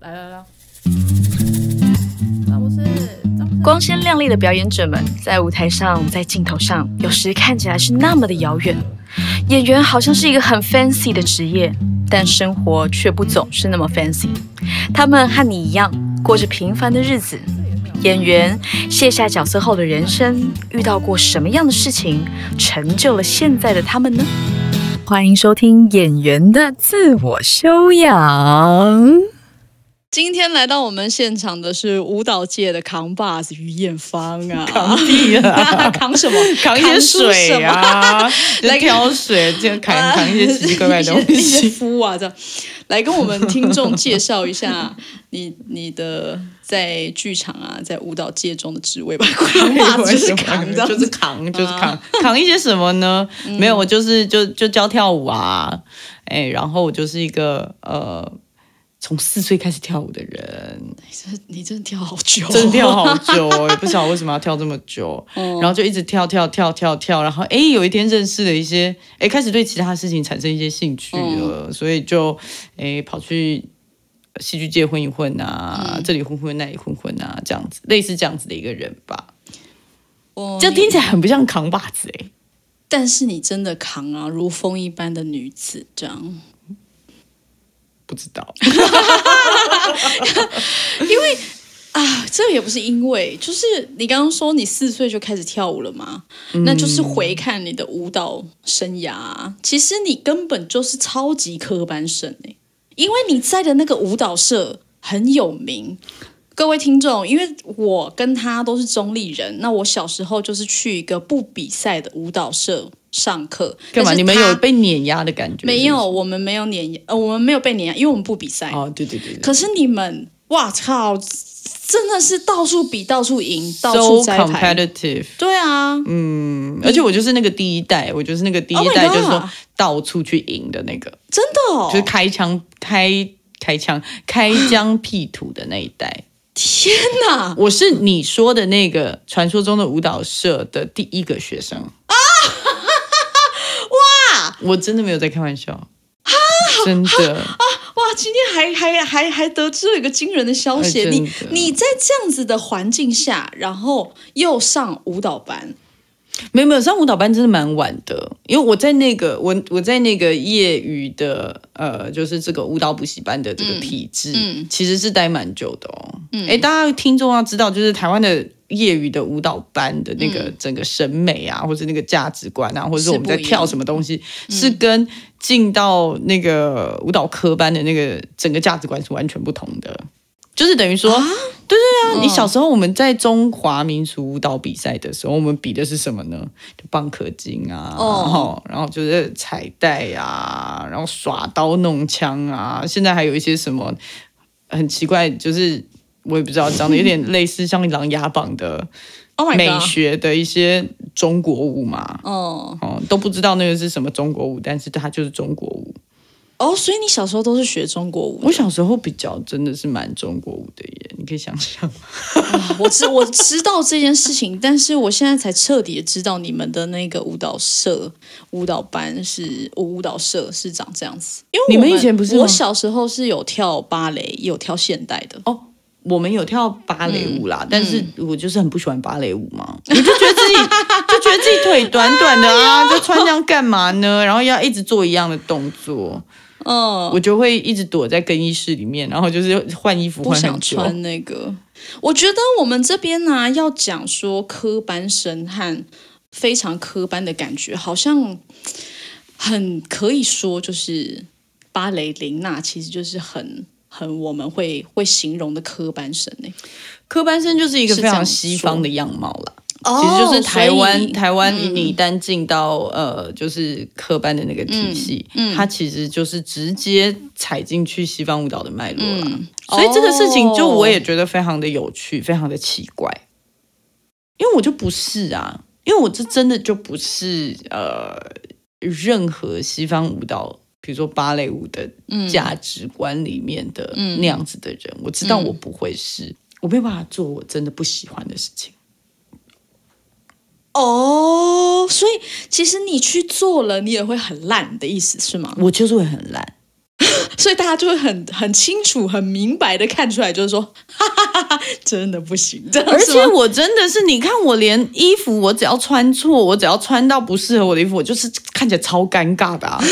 来来来，詹姆斯，詹姆斯光鲜亮丽的表演者们在舞台上，在镜头上，有时看起来是那么的遥远。演员好像是一个很 fancy 的职业，但生活却不总是那么 fancy。他们和你一样，过着平凡的日子。演员卸下角色后的人生，遇到过什么样的事情，成就了现在的他们呢？欢迎收听《演员的自我修养》。今天来到我们现场的是舞蹈界的扛把子于艳芳啊，扛地啊 扛什么？扛一些水啊，就来挑水，这样扛扛一些奇奇怪怪的东一些西。夫啊，这样来跟我们听众介绍一下你你的在剧场啊，在舞蹈界中的职位吧。扛把子就是扛，就是扛，就是扛，扛一些什么呢？没有，我就是就就教跳舞啊，哎，然后我就是一个呃，从四岁开始跳舞的人，你真的跳好久、真的跳好久哦，也不晓得为什么要跳这么久，然后就一直跳跳跳跳跳，然后哎，有一天认识了一些，哎，开始对其他事情产生一些兴趣了，所以就哎跑去戏剧界混一混啊，这里混混那里混混啊，这样子，类似这样子的一个人吧。哦这听起来很不像扛把子哎、但是你真的扛啊，如风一般的女子这样。不知道，因为啊，这也不是因为，就是你刚刚说你四岁就开始跳舞了嘛，那就是回看你的舞蹈生涯啊、其实你根本就是超级科班生哎、因为你在的那个舞蹈社很有名。各位听众，因为我跟他都是中立人，那我小时候就是去一个不比赛的舞蹈社上课。干嘛？你们有被碾压的感觉？没有？我们没有碾压，呃，我们没有被碾压，因为我们不比赛。哦，对对对对可是你们，哇操，真的是到处比，到处赢，到，so 处摘牌。competitive。对啊，嗯，而且我就是那个第一代，我就是那个第一 Oh 代，就是说到处去赢的那个，真的哦！就是开枪开开枪开疆辟土的那一代。天哪！我是你说的那个传说中的舞蹈社的第一个学生啊！哇，我真的没有在开玩笑，真的啊。哇，今天还还还还得知了一个惊人的消息，你你在这样子的环境下，然后又上舞蹈班，没有没有上舞蹈班真的蛮晚的，因为我在那个我我在那个业余的呃，就是这个舞蹈补习班的这个体制，嗯其实是待蛮久的哦。哎、大家听众要知道，就是台湾的业余的舞蹈班的那个整个审美啊，或者那个价值观啊，或者是我们在跳什么东西，是跟进到那个舞蹈科班的那个整个价值观是完全不同的。就是等于说，对对啊，你小时候我们在中华民族舞蹈比赛的时候，我们比的是什么呢？就蚌壳精啊，哦然后然后就是彩带啊，然后耍刀弄枪啊，现在还有一些什么很奇怪，就是我也不知道，长得有点类似像琅琊榜的 Oh 美！学的一些中国舞嘛。哦哦，都不知道那个是什么中国舞，但是它就是中国舞。哦，所以你小时候都是学中国舞我小时候比较真的是蛮中国舞的耶，你可以想象。我知我知道这件事情，但是我现在才彻底的知道你们的那个舞蹈社、舞蹈班是舞蹈社是长这样子。因为你们以前不是我小时候是有跳芭蕾，也有跳现代的。哦，我们有跳芭蕾舞嗯啦，但是我就是很不喜欢芭蕾舞嘛，我就觉得自己就觉得自己腿短短的啊，就穿这样干嘛呢？然后要一直做一样的动作，嗯，我就会一直躲在更衣室里面，然后就是换衣服不想换很久。穿那个。我觉得我们这边呢、要讲说科班生和非常科班的感觉，好像很可以说就是芭蕾琳娜，其实就是很很我们会会形容的科班生呢、科班生就是一个非常西方的样貌啦。哦其实就是台湾，台湾你一旦进到、呃，就是科班的那个体系，嗯它其实就是直接踩进去西方舞蹈的脉络了。嗯所以这个事情就哦我也觉得非常的有趣，非常的奇怪，因为我就不是啊，因为我这真的就不是呃任何西方舞蹈。比如说芭蕾舞的价值观里面的那样子的人，我知道我不会是，我没有办法做我真的不喜欢的事情。哦，所以其实你去做了，你也会很烂的意思是吗？我就是会很烂，所以大家就会很很清楚、很明白的看出来，就是说，哈哈哈哈，真的不行，这样而且我真的是，你看我连衣服，我只要穿错，我只要穿到不适合我的衣服，我就是看起来超尴尬的、啊。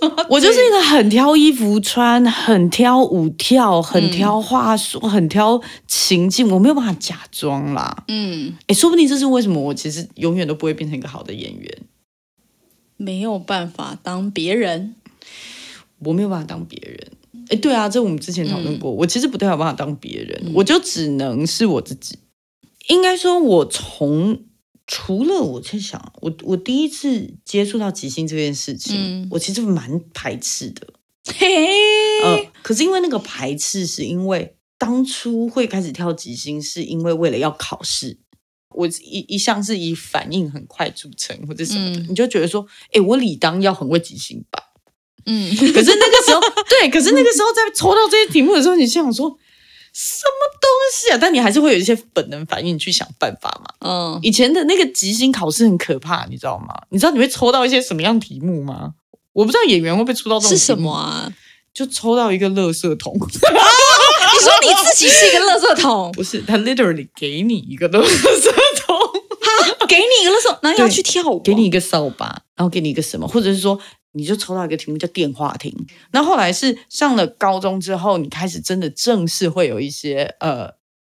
我就是一个很挑衣服穿、很挑舞跳、很挑话术、很挑情境，我没有办法假装啦。嗯，哎，说不定这是为什么我其实永远都不会变成一个好的演员，没有办法当别人，我没有办法当别人。哎，对啊，这我们之前讨论过，我其实不太有办法当别人，我就只能是我自己。应该说，我从除了我在想，我我第一次接触到即兴这件事情，嗯我其实蛮排斥的。嘿嘿，呃，可是因为那个排斥，是因为当初会开始跳即兴，是因为为了要考试。我一一向是以反应很快著称，或者什么的，嗯你就觉得说，哎，我理当要很会即兴吧。嗯，可是那个时候，对，可是那个时候在抽到这些题目的时候，你心想说，什么东西啊？但你还是会有一些本能反应去想办法嘛。嗯，以前的那个即兴考试很可怕，你知道吗？你知道你会抽到一些什么样题目吗？我不知道演员会不会抽到这种是什么啊？就抽到一个垃圾桶，你说你自己是一个垃圾桶，不是他 literally 给你一个垃圾桶，给你一个垃圾桶，然后要去跳舞，给你一个扫把，然后给你一个什么，或者是说你就抽到一个题目叫电话亭。那后来是上了高中之后，你开始真的正式会有一些呃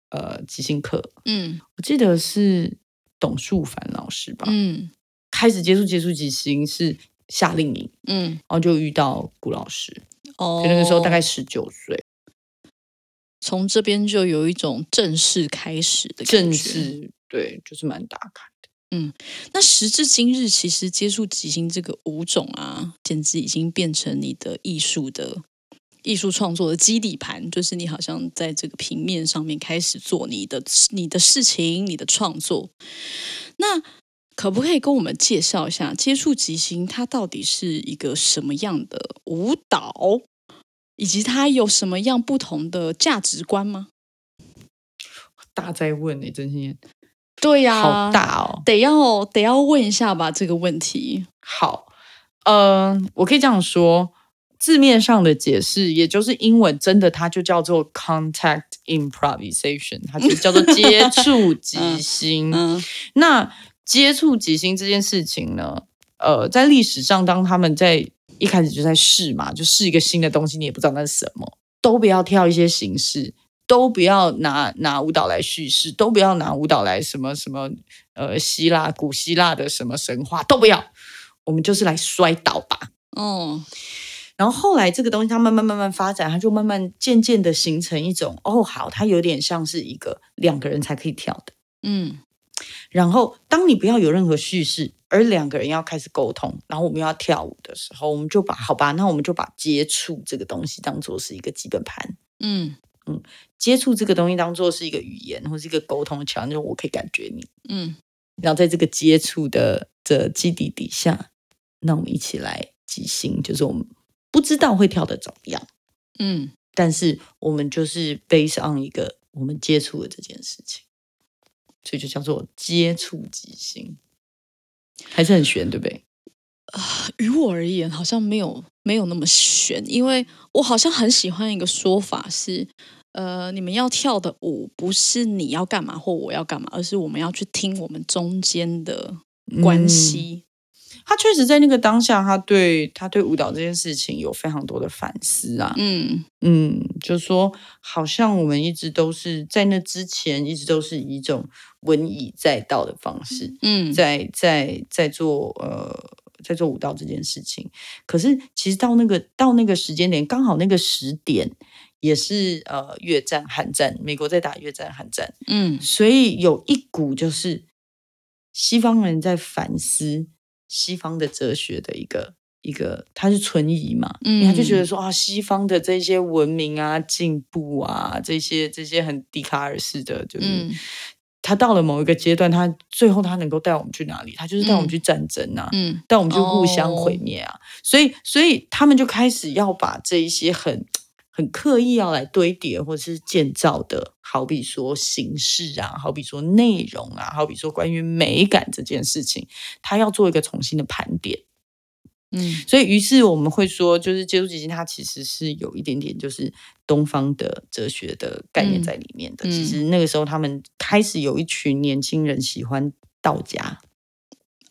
呃即兴课，嗯。我记得是董树凡老师吧，嗯。开始接触接触即兴是夏令营，嗯，然后就遇到顾老师，哦。就那个时候大概十九岁，从这边就有一种正式开始的感正觉。式对，就是蛮打卡嗯。那时至今日，其实接触即兴这个舞种啊，简直已经变成你的艺术的艺术创作的基底盘，就是你好像在这个平面上面开始做你的你的事情，你的创作。那可不可以跟我们介绍一下接触即兴，它到底是一个什么样的舞蹈，以及它有什么样不同的价值观吗？大在问呢、真心对呀、好大哦。得要得要问一下吧这个问题。好，嗯、我可以这样说，字面上的解释，也就是英文真的它就叫做 contact improvisation，它就叫做接触即兴。嗯那接触即兴这件事情呢，呃，在历史上，当他们在一开始就在试嘛，就试一个新的东西，你也不知道那是什么，都不要跳一些形式，都不要拿拿舞蹈来叙事，都不要拿舞蹈来什么什么呃希腊古希腊的什么神话都不要，我们就是来摔倒吧。嗯然后后来这个东西它慢慢慢慢发展，它就慢慢渐渐的形成一种哦，好，它有点像是一个两个人才可以跳的。嗯然后，当你不要有任何叙事，而两个人要开始沟通，然后我们要跳舞的时候，我们就把好吧，那我们就把接触这个东西当做是一个基本盘，嗯接触这个东西当做是一个语言或是一个沟通的桥梁，就是我可以感觉你，嗯。然后在这个接触的的基底底下，那我们一起来即兴，就是我们不知道会跳的怎么样，嗯，但是我们就是 base on 一个我们接触的这件事情，所以就叫做接触即兴，还是很悬，对不对？于我而言好像没有没有那么悬，因为我好像很喜欢一个说法是，呃，你们要跳的舞不是你要干嘛或我要干嘛，而是我们要去听我们中间的关系。他确实在那个当下，他对他对舞蹈这件事情有非常多的反思啊。嗯嗯，就说好像我们一直都是在那之前，一直都是以一种文以载道的方式，嗯在在在做呃在做舞蹈这件事情。可是其实到那个到那个时间点，刚好那个时点也是呃越战、韩战，美国在打越战、韩战，嗯所以有一股就是西方人在反思西方的哲学的一个一个，他是存疑嘛，嗯他就觉得说啊，西方的这些文明啊、进步啊，这些这些很笛卡尔式的，就是。嗯他到了某一个阶段，他最后他能够带我们去哪里？他就是带我们嗯去战争啊，嗯带我们去互相毁哦灭啊。所以，所以他们就开始要把这一些很很刻意要来堆叠或者是建造的，好比说形式啊，好比说内容啊，好比说关于美感这件事情，他要做一个重新的盘点。嗯所以，于是我们会说，就是接触基金，它其实是有一点点就是东方的哲学的概念在里面的。嗯其实那个时候，他们开始有一群年轻人喜欢道家，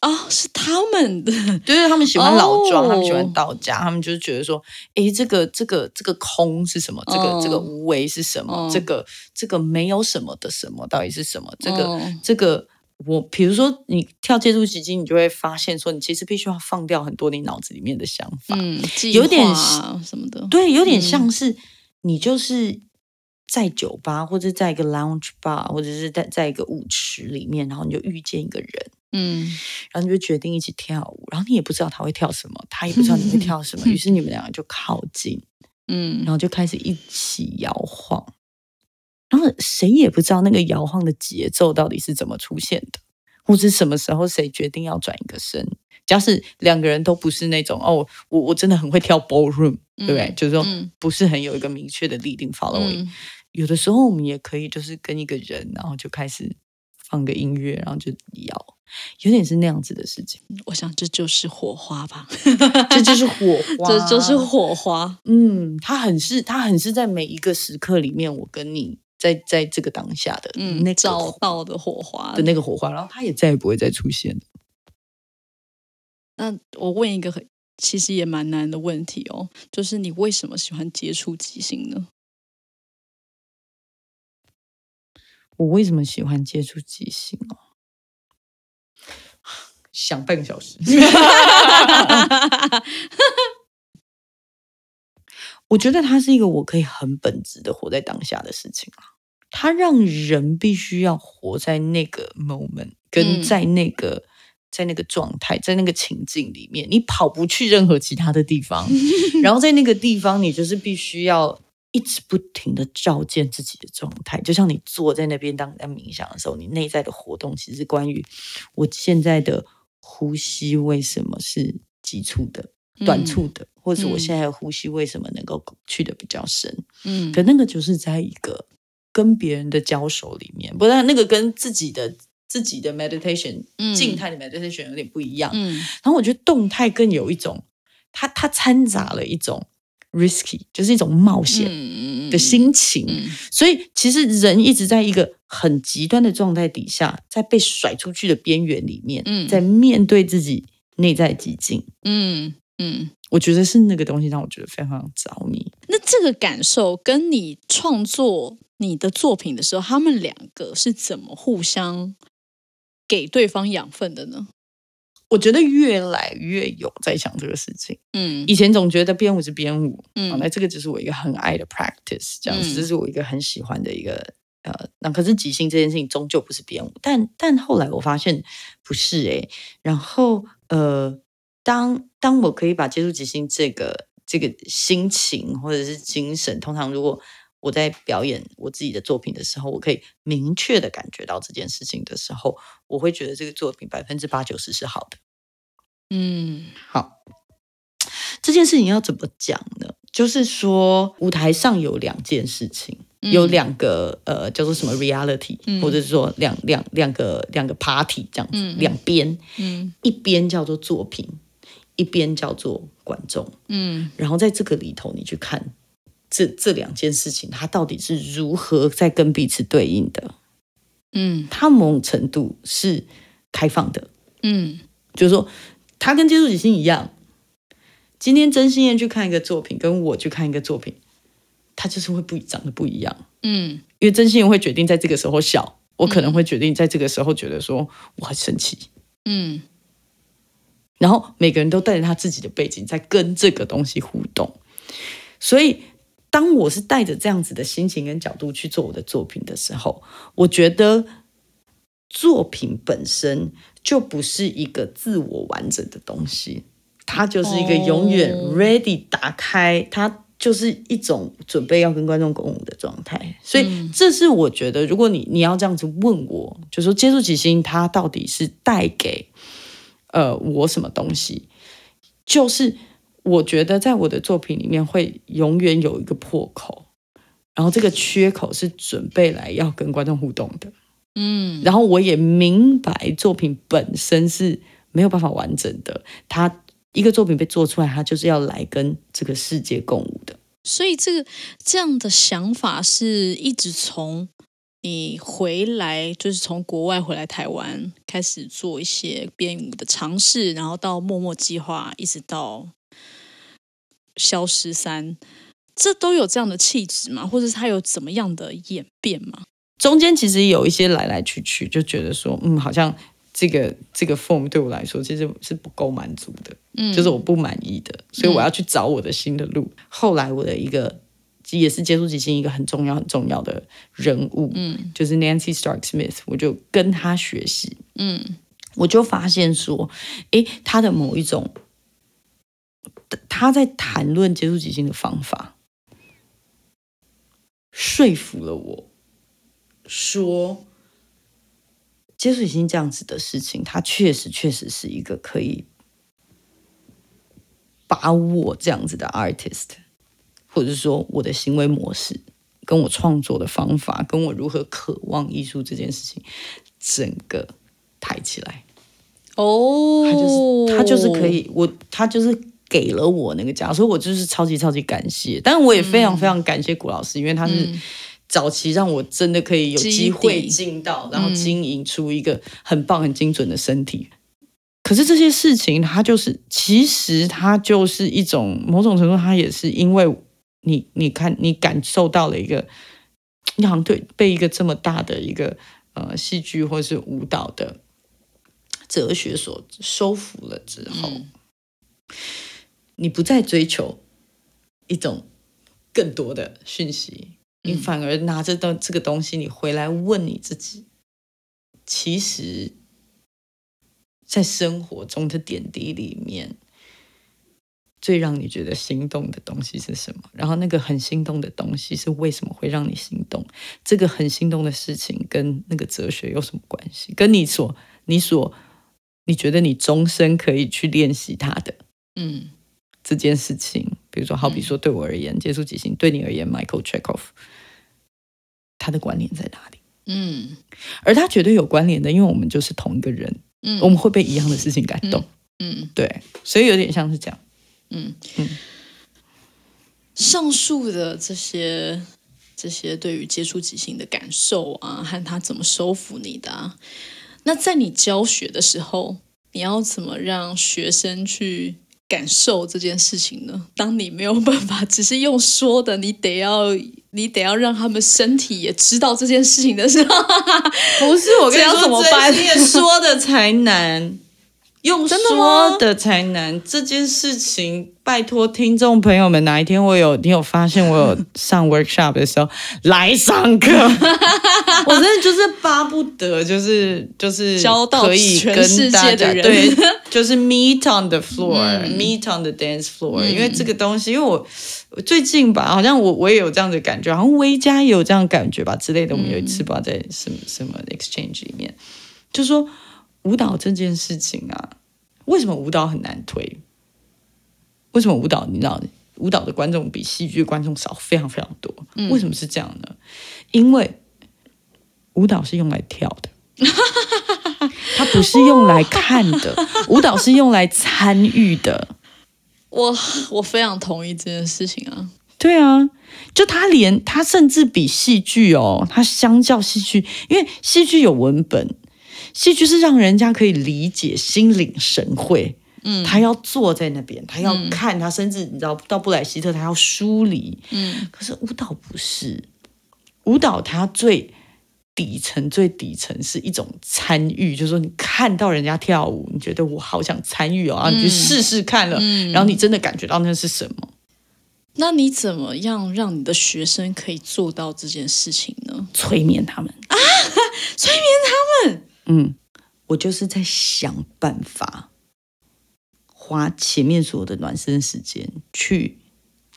哦，是他们的，就是他们喜欢老庄，哦他们喜欢道家，他们就是觉得说，诶，这个这个这个空是什么？这个、哦这个无为是什么？哦这个这个没有什么的什么到底是什么？这个、哦这个。我比如说，你跳接触奇经，你就会发现说，你其实必须要放掉很多你脑子里面的想法。嗯，有点划什么的，对，有点嗯。像是你就是在酒吧，或者在一个 lounge bar，或者是在在一个舞池里面，然后你就遇见一个人，嗯。然后你就决定一起跳舞，然后你也不知道他会跳什么，他也不知道你会 跳什么，于是你们两个就靠近，嗯。然后就开始一起摇晃，然后谁也不知道那个摇晃的节奏到底是怎么出现的，或是什么时候谁决定要转一个身。假使两个人都不是那种哦，我我真的很会跳 ballroom，、对不对？嗯就是说嗯。不是很有一个明确的 leading following、嗯。有的时候我们也可以就是跟一个人，然后就开始放个音乐，然后就摇，有点是那样子的事情。我想这就是火花吧，这就是火花，这就是火花，嗯，他很是，他很是在每一个时刻里面，我跟你在在这个当下的嗯，那个找到的火花的那个火花，然后它也再也不会再出现了。那我问一个很其实也蛮难的问题哦，就是你为什么喜欢接触即兴呢？我为什么喜欢接触即兴哦？想半个小时。我觉得它是一个我可以很本质的活在当下的事情啊。它让人必须要活在那个 moment，跟嗯在那个、在那个状态，在那个情境里面，你跑不去任何其他的地方。然后在那个地方，你就是必须要一直不停的照见自己的状态，就像你坐在那边当你在冥想的时候，你内在的活动其实是关于我现在的呼吸为什么是急促的、短促的，或者是我现在的呼吸为什么能够去的比较深。嗯可那个就是在一个跟别人的交手里面，不然那个跟自己的自己的 meditation 嗯静态的 meditation 有点不一样。嗯然后我觉得动态更有一种，它它掺杂了一种 risky，就是一种冒险嗯的心情。嗯所以其实人一直在一个很极端的状态底下，在被甩出去的边缘里面，嗯在面对自己内在极境。嗯嗯，我觉得是那个东西让我觉得非常着迷。那这个感受跟你创作你的作品的时候，他们两个是怎么互相给对方养分的呢？我觉得越来越有在想这个事情。嗯以前总觉得编舞是编舞，嗯嗯，那这个只是我一个很爱的 practice，这样子，嗯这是我一个很喜欢的一个呃，那可是即兴这件事情终究不是编舞，但但后来我发现不是诶、然后呃，当当我可以把接触即兴这个这个心情或者是精神，通常如果我在表演我自己的作品的时候，我可以明确的感觉到这件事情的时候，我会觉得这个作品百分之八九十是好的。嗯。好，这件事情要怎么讲呢？就是说，舞台上有两件事情，有嗯。两个呃叫做什么 reality，、嗯或者是说两两两个两个 party 这样子，嗯。两边，嗯。一边叫做作品，一边叫做观众。嗯然后在这个里头，你去看这这两件事情，它到底是如何在跟彼此对应的？嗯它某种程度是开放的，嗯就是说，它跟接触即兴一样。今天真心燕去看一个作品，跟我去看一个作品，它就是会不长得不一样。嗯因为真心燕会决定在这个时候笑，我可能会决定在这个时候觉得说我很生气。嗯然后每个人都带着他自己的背景在跟这个东西互动，所以当我是带着这样子的心情跟角度去做我的作品的时候，我觉得作品本身就不是一个自我完整的东西，它就是一个永远哦。ready 打开，它就是一种准备要跟观众共舞的状态。所以这是我觉得，如果你你要这样子问我，就说接触即兴它到底是带给呃我什么东西，就是我觉得在我的作品里面会永远有一个破口，然后这个缺口是准备来要跟观众互动的。嗯然后我也明白作品本身是没有办法完整的，它一个作品被做出来，它就是要来跟这个世界共舞的。所以这个这样的想法是一直从你回来，就是从国外回来台湾开始做一些编舞的尝试，然后到默默计划，一直到消失三，这都有这样的气质吗？或者是它有怎么样的演变吗？中间其实有一些来来去去，就觉得说，嗯，好像这个这个 form 对我来说其实是不够满足的，嗯就是我不满意的，所以我要去找我的新的路。后来我的一个也是接触即兴一个很重要很重要的人物，嗯。就是 Nancy Stark Smith，我就跟他学习，嗯。我就发现说，诶，他的某一种他在谈论接触即兴的方法，说服了我，说接触即兴这样子的事情，它确实确实是一个可以把我这样子的 artist，或者是说我的行为模式，跟我创作的方法，跟我如何渴望艺术这件事情，整个抬起来。哦，他就是他就是可以，我他就是给了我那个家，所以我就是超级超级感谢。但我也非常非常感谢谷老师，因为他是早期让我真的可以有机会进到，然后经营出一个很棒很精准的身体。可是这些事情，它就是其实它就是一种某种程度，它也是因为你你看你感受到了一个，你好像对被一个这么大的一个呃戏剧或是舞蹈的哲学所收服了之后，你不再追求一种更多的讯息，你反而拿着到这个东西，你回来问你自己，其实，在生活中的点滴里面，最让你觉得心动的东西是什么？然后那个很心动的东西是为什么会让你心动？这个很心动的事情跟那个哲学有什么关系？跟你所你所你觉得你终身可以去练习它的嗯这件事情，比如说，好比说对我而言，接触即兴；对你而言，Michael Chekhov，他的关联在哪里？嗯而他绝对有关联的，因为我们就是同一个人，嗯我们会被一样的事情感动。嗯对，所以有点像是这样。嗯嗯。上述的这些这些对于接触即兴的感受啊，和他怎么收服你的啊，那在你教学的时候，你要怎么让学生去感受这件事情呢？当你没有办法只是用说的，你得要你得要让他们身体也知道这件事情的时候，不是我跟你说，怎么办？专业说的才难，用说的才难。这件事情，拜托听众朋友们，哪一天我有你有发现我有 上 workshop 的时候来上课，我真的就是巴不得，就是就是可以全跟世界的大家人对，就是 meet on the 嗯 floor，meet、on the dance floor、因为这个东西，因为我我最近吧，好像我我也有这样的感觉，好像维嘉也有这样的感觉吧之类的。我们有一次吧在什么什么 exchange 里面，就说舞蹈这件事情啊，为什么舞蹈很难推？为什么舞蹈你知道，舞蹈的观众比戏剧的观众少非常非常多？为什么是这样呢？因为舞蹈是用来跳的。它不是用来看的，舞蹈是用来参与的。我我非常同意这件事情啊。对啊，就他连他甚至比戏剧哦，他相较戏剧，因为戏剧有文本，戏剧是让人家可以理解、心领神会。嗯，他要坐在那边，他要看，他甚至你知道到布莱希特，他要梳理。嗯可是舞蹈不是，舞蹈它最底层、最底层是一种参与，就是说你看到人家跳舞，你觉得我好想参与哦，然后你去试试看了，然后你真的感觉到那是什么。那你怎么样让你的学生可以做到这件事情呢？催眠他们啊，催眠他们。嗯，我就是在想办法，花前面所有的暖身时间去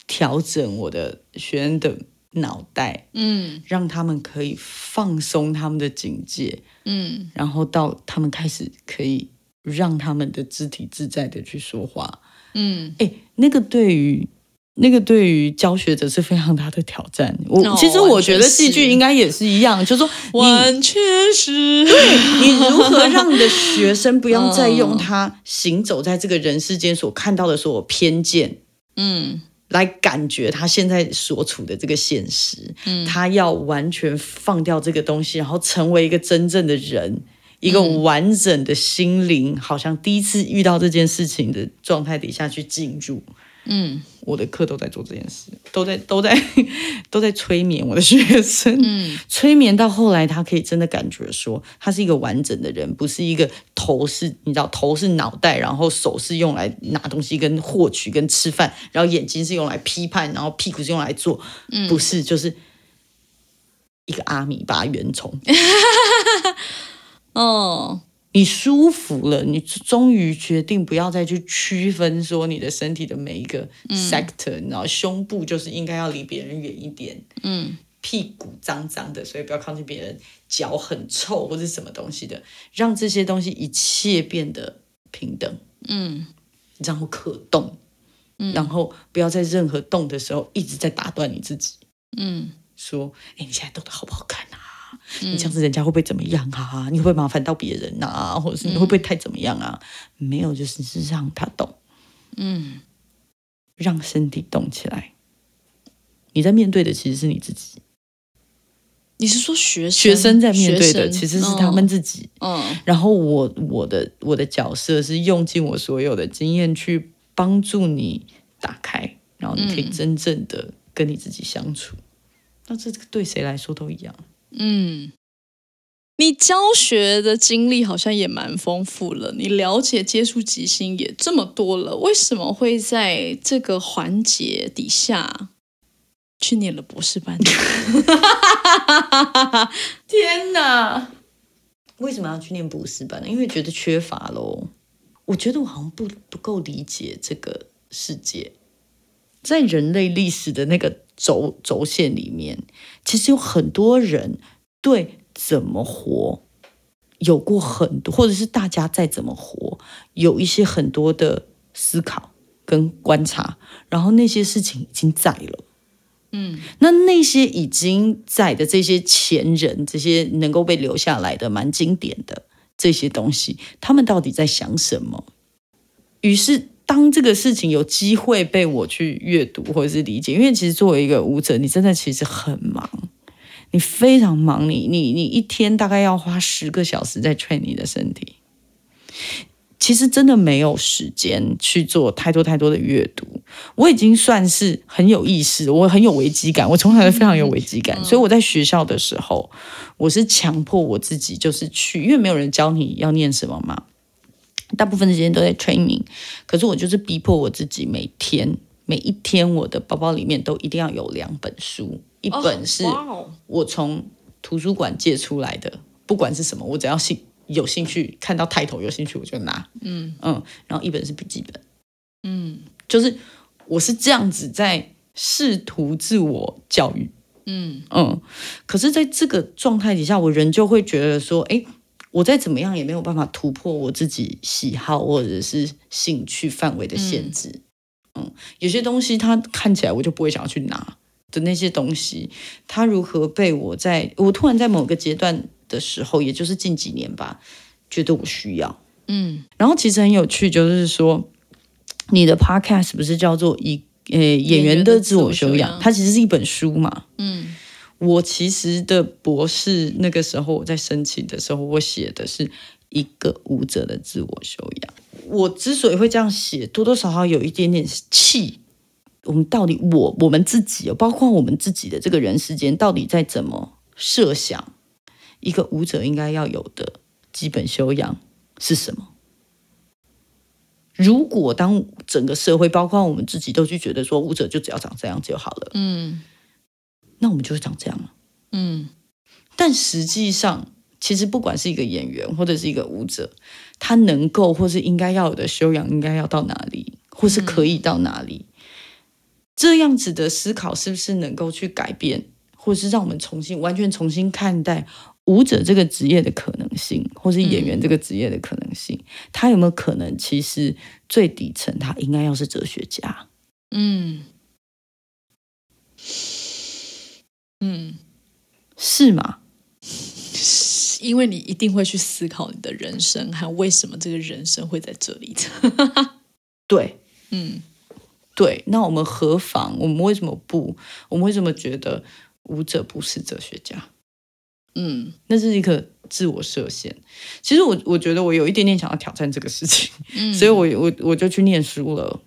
调整我的学生的脑袋，嗯。让他们可以放松他们的警戒，嗯。然后到他们开始可以让他们的肢体自在的去说话。嗯。哎，那个对于那个对于教学者是非常大的挑战。我、哦其实我觉得戏剧应该也是一样，就是说你完全是，你如何让你的学生不要再用嗯。他行走在这个人世间所看到的所有偏见，嗯。来感觉他现在所处的这个现实，嗯。他要完全放掉这个东西，然后成为一个真正的人，一个完整的心灵，好像第一次遇到这件事情的状态底下去进入。嗯。我的课都在做这件事，都在都在 都在催眠我的学生，嗯。催眠到后来，他可以真的感觉说，他是一个完整的人，不是一个头是，你知道，头是脑袋，然后手是用来拿东西跟获取跟吃饭，然后眼睛是用来批判，然后屁股是用来做，不是，就是一个阿米巴原虫。哦，你舒服了，你终于决定不要再去区分说你的身体的每一个 sector，、然后胸部就是应该要离别人远一点，嗯。屁股脏脏的，所以不要靠近别人，脚很臭或者什么东西的，让这些东西一切变得平等，嗯。然后可动，然后不要在任何动的时候一直在打断你自己，嗯。说，哎，你现在动的好不好看啊？你这样子人家会不会怎么样啊？你会不会麻烦到别人啊？或者是你会不会太怎么样啊？没有，就是是让他动，嗯让身体动起来。你在面对的其实是你自己，你是说学生学生在面对的其实是他们自己。嗯然后我我的我的角色是用尽我所有的经验去帮助你打开，然后你可以真正的跟你自己相处。那这个对谁来说都一样。嗯，你教学的经历好像也蛮丰富了，你了解接触即兴也这么多了，为什么会在这个环节底下去念了博士班？天哪！为什么要去念博士班呢？因为觉得缺乏喽。我觉得我好像不不够理解这个世界，在人类历史的那个轴轴线里面，其实有很多人对怎么活有过很多，或者是大家在怎么活有一些很多的思考跟观察，然后那些事情已经在了。嗯那那些已经在的这些前人，这些能够被留下来的蛮经典的这些东西，他们到底在想什么？于是，当这个事情有机会被我去阅读或者是理解，因为其实作为一个舞者，你真的其实很忙，你非常忙，你你你一天大概要花十个小时在 train 你的身体。其实真的没有时间去做太多太多的阅读，我已经算是很有意识，我很有危机感，我从小就非常有危机感，所以我在学校的时候，我是强迫我自己就是去，因为没有人教你要念什么嘛，大部分的时间都在 training，可是我就是逼迫我自己每天每一天我的包包里面都一定要有两本书，一本是我从图书馆借出来的，不管是什么，我只要兴有兴趣看到抬头有兴趣我就拿，嗯。嗯，然后一本是笔记本。嗯。就是我是这样子在试图自我教育，嗯。嗯，可是在这个状态底下，我人就会觉得说，哎，我再怎么样也没有办法突破我自己喜好或者是兴趣范围的限制，嗯有些东西它看起来我就不会想要去拿的那些东西，它如何被我在我突然在某个阶段的时候，也就是近几年吧，觉得我需要。嗯然后其实很有趣，就是说你的 podcast 不是叫做一呃演员的自我修养，演员的自我修养它其实是一本书嘛。嗯我其实的博士那个时候我在申请的时候，我写的是一个舞者的自我修养。我之所以会这样写，多多少少有一点点气。我们到底我我们自己，包括我们自己的这个人世间，到底在怎么设想一个舞者应该要有的基本修养是什么？如果当整个社会，包括我们自己，都去觉得说舞者就只要长这样就好了，嗯那我们就会长这样了。嗯但实际上，其实不管是一个演员或者是一个舞者，他能够或是应该要有的修养，应该要到哪里，或是可以到哪里，这样子的思考是不是能够去改变，或是让我们重新完全重新看待舞者这个职业的可能性，或是演员这个职业的可能性？他有没有可能，其实最底层他应该要是哲学家？嗯嗯，是吗？因为你一定会去思考你的人生还有为什么这个人生会在这里。对，嗯，对。那我们何妨？我们为什么不？我们为什么觉得舞者不是哲学家？嗯，那是一个自我设限。其实我我觉得我有一点点想要挑战这个事情，所以我我我就去念书了。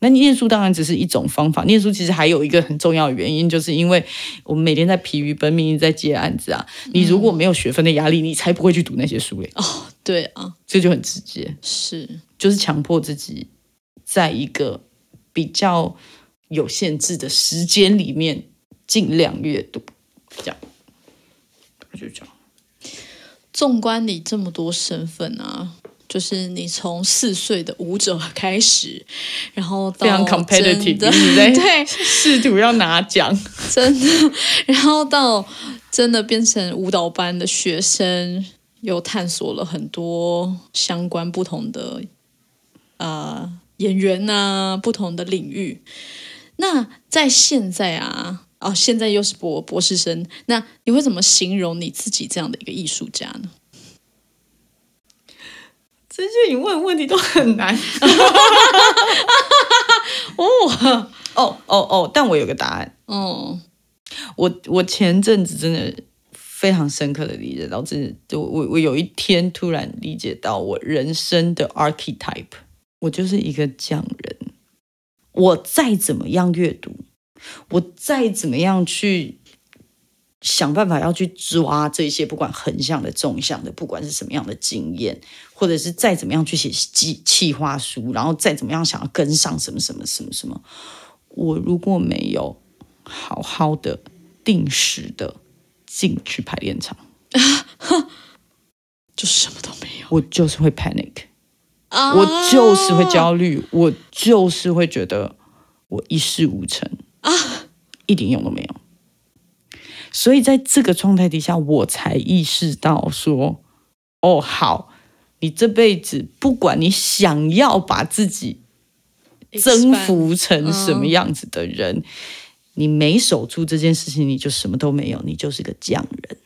那念书当然只是一种方法，念书其实还有一个很重要的原因，就是因为我们每天在疲于奔命，在接案子啊。你如果没有学分的压力，你才不会去读那些书嘞。哦，对啊，这就很直接，是就是强迫自己在一个比较有限制的时间里面尽量阅读，这样就这样。纵观你这么多身份啊。就是你从四岁的舞者开始，然后非常 competitive，对试图要拿奖，真的，然后到真的变成舞蹈班的学生，又探索了很多相关不同的呃演员呐，不同的领域。那在现在啊，哦，现在又是博博士生，那你会怎么形容你自己这样的一个艺术家呢？这些你问问题都很难。哦哦哦哦！但我有个答案。哦，我我前阵子真的非常深刻的理解到，真的，就我我有一天突然理解到，我人生的 archetype，我就是一个匠人。我再怎么样阅读，我再怎么样去。想办法要去抓这些，不管横向的、纵向的，不管是什么样的经验，或者是再怎么样去写计计划书，然后再怎么样想要跟上什么什么什么什么，我如果没有好好的定时的进去排练场，就什么都没有，我就是会 panic，我就是会焦虑，我就是会觉得我一事无成。啊，一点用都没有。所以在这个状态底下，我才意识到说：“哦，好，你这辈子不管你想要把自己征服成什么样子的人，你没守住这件事情，你就什么都没有，你就是个匠人。”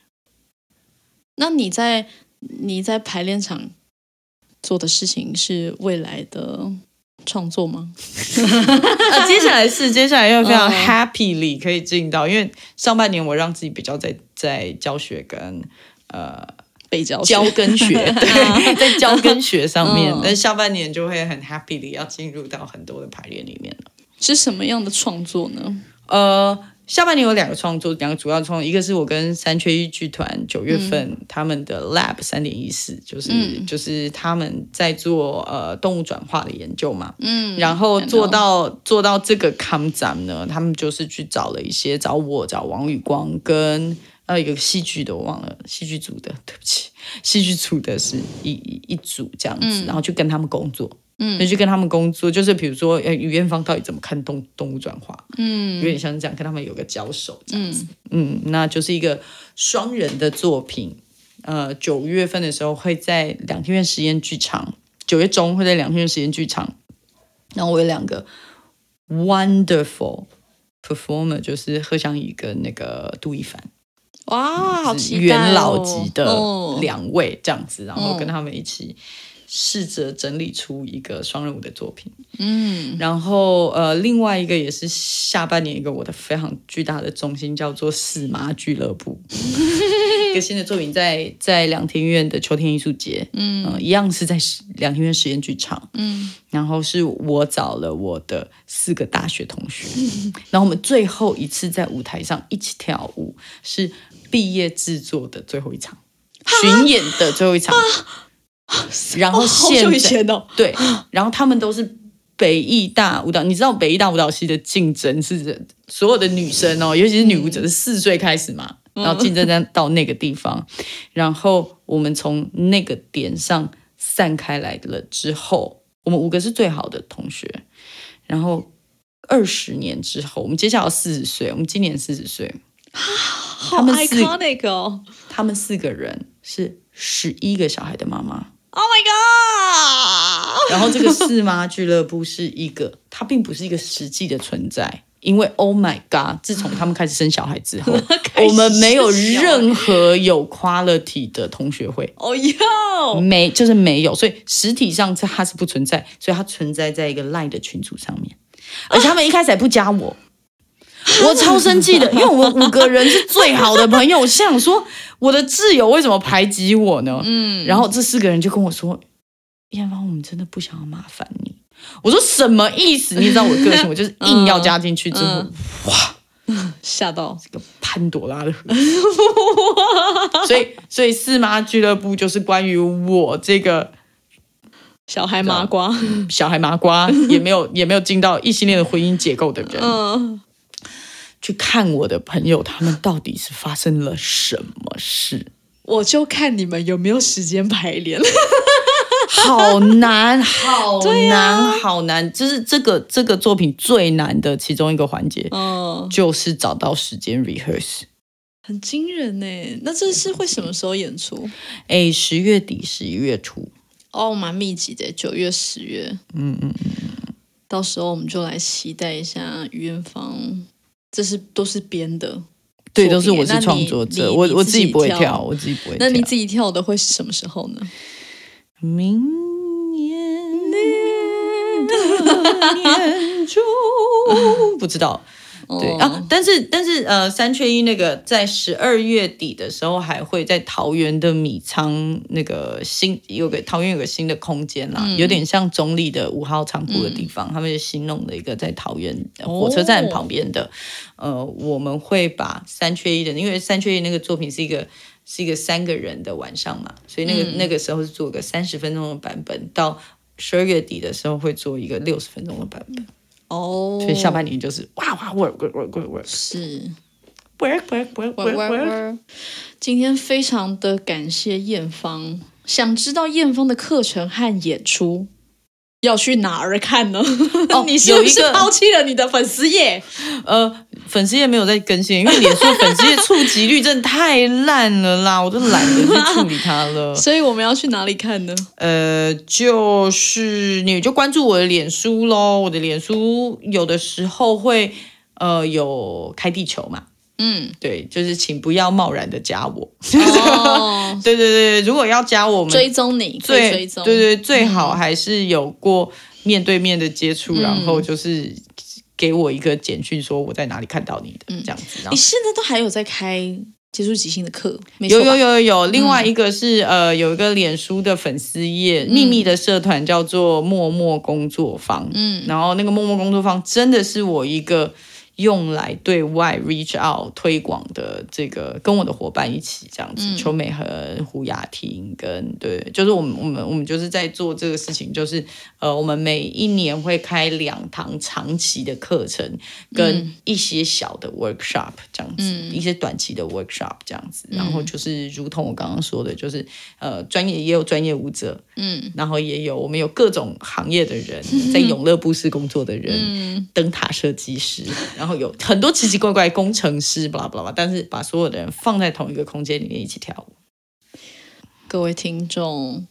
那你在你在排练场做的事情是未来的？创作吗？啊，接下来是接下来要非常 happily 可以进到，因为上半年我让自己比较在在教学跟呃被教教跟学，对，在教跟学上面，但下半年就会很 happily 要进入到很多的排练里面了。是什么样的创作呢？呃。下半年有两个创作，两个主要创作，一个是我跟三缺一剧团九月份他们的 Lab 三点一四，就是就是他们在做呃动物转化的研究嘛，嗯，然后做到做到这个 Come 展呢，他们就是去找了一些找我找王宇光跟呃一个戏剧的我忘了戏剧组的，对不起，戏剧组的是一一组这样子，然后去跟他们工作。嗯，就去跟他们工作，就是比如说，呃，语言方到底怎么看动动物转化？嗯，有点像这样，跟他们有个交手这样子。嗯，那就是一个双人的作品。呃，九月份的时候会在两天院实验剧场，九月中会在两天院实验剧场。然后我有两个 wonderful performer，就是贺香怡跟那个杜一凡。哇，好期待元老级的两位这样子，然后跟他们一起。试着整理出一个双人舞的作品，嗯，然后呃，另外一个也是下半年一个我的非常巨大的重心，叫做四妈俱乐部，一个新的作品在在两天院的秋天艺术节，嗯，一样是在两天院实验剧场，嗯，然后是我找了我的四个大学同学，然后我们最后一次在舞台上一起跳舞，是毕业制作的最后一场，巡演的最后一场。然后现在 对，然后他们都是北艺大舞蹈，你知道北艺大舞蹈系的竞争是所有的女生哦，尤其是女舞者是四岁开始嘛，然后竞争在到那个地方，然后我们从那个点上散开来了之后，我们五个是最好的同学，然后二十年之后，我们接下来四十岁，我们今年四十岁，好 iconic 哦，他们四个人是十一个小孩的妈妈。Oh my god！然后这个四妈俱乐部是一个，它并不是一个实际的存在，因为 Oh my God，自从他们开始生小孩之后，我们没有任何有 quality 的同学会。哦哟，没，就是没有，所以实体上它是不存在，所以它存在在一个 Line 的群组上面，而且他们一开始还不加我，我超生气的，因为我们五个人是最好的朋友，我想说我的挚友为什么排挤我呢？嗯，然后这四个人就跟我说，艳芳，我们真的不想要麻烦你。我说什么意思？你知道我的个性，我就是硬要加进去之后，哇吓到，个潘朵拉的盒子。所以，所以四妈俱乐部就是关于我这个小孩麻瓜，小孩麻瓜，也没有也没有进到异性恋的婚姻结构的人，嗯，去看我的朋友，他们到底是发生了什么事？我就看你们有没有时间排练。好难，好难，好难！就是这个这个作品最难的其中一个环节，嗯，就是找到时间 rehearse。很惊人呢。那这是会什么时候演出？哎，十月底、十一月初，哦，蛮密集的，九月、十月。嗯嗯嗯，到时候我们就来期待一下于元芳，这是都是编的，对，都是我是创作者，我我自己不会跳，我自己不会跳。那你自己跳的会是什么时候呢？明年 的年中，不知道。对哦啊，但是但是呃，三缺一那个在十二月底的时候还会在桃园的米仓那个新有个桃园有个新的空间啦，有点像中立的五号仓库的地方，他们就新弄了一个在桃园火车站旁边的。呃，我们会把三缺一的，因为三缺一那个作品是一个是一个三个人的晚上嘛，所以那个、那个时候是做个三十分钟的版本，到十二月底的时候会做一个六十分钟的版本。哦，所以下半年就是哇哇 work work work work work 是 work work work work work。今天非常的感谢艳芳，想知道艳芳的课程和演出要去哪儿看呢？哦 你是不是抛弃了你的粉丝页？呃，粉丝页没有在更新，因为脸书粉丝页触及率真的太烂了啦，我都懒得去处理它了。所以我们要去哪里看呢？呃，就是你就关注我的脸书喽，我的脸书有的时候会呃有开地球嘛，嗯，对，就是请不要贸然的加我。哦，对对对，如果要加我们追踪你，可以最追踪，对对，最好还是有过面对面的接触，然后就是给我一个简讯说我在哪里看到你的、这样子。你现在都还有在开接触即兴的课？有有有有有，另外一个是、呃有一个脸书的粉丝页，秘密的社团叫做默默工作坊，嗯，然后那个默默工作坊真的是我一个。用来对外 reach out 推广的这个，跟我的伙伴一起这样子，邱美和胡雅婷跟对，就是我们我们我们就是在做这个事情，就是呃，我们每一年会开两堂长期的课程，跟一些小的 workshop 这样子，一些短期的 workshop 这样子，然后就是如同我刚刚说的，就是呃，专业也有专业舞者，嗯，然后也有我们有各种行业的人，在永乐布施工作的人，灯塔设计师，然后有很多奇奇怪怪工程师，巴拉巴拉，但是把所有的人放在同一个空间里面一起跳舞。各位听众，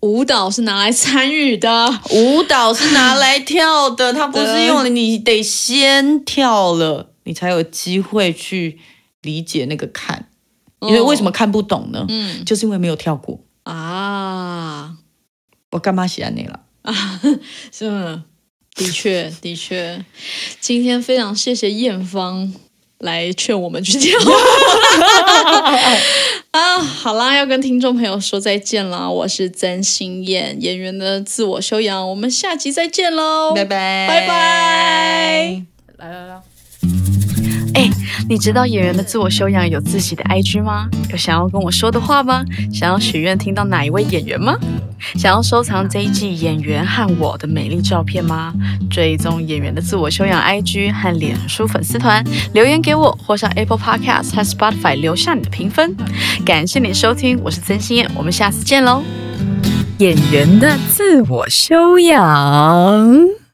舞蹈是拿来参与的，舞蹈是拿来跳的，它不是用了，你得先跳了，你才有机会去理解那个看。因为为什么看不懂呢？嗯，就是因为没有跳过。啊，我干嘛喜欢你了啊？是吗？的确，的确，今天非常谢谢艳芳来劝我们去跳 啊！好啦，要跟听众朋友说再见啦！我是曾心燕，演员的自我修养，我们下集再见喽！拜拜，拜拜。来来来。哎，你知道演员的自我修养有自己的 IG 吗？有想要跟我说的话吗？想要许愿听到哪一位演员吗？想要收藏这一季演员和我的美丽照片吗？追踪演员的自我修养 IG 和脸书粉丝团，留言给我，或上 Apple Podcast 和 Spotify 留下你的评分。感谢你收听，我是曾心燕，我们下次见喽。演员的自我修养。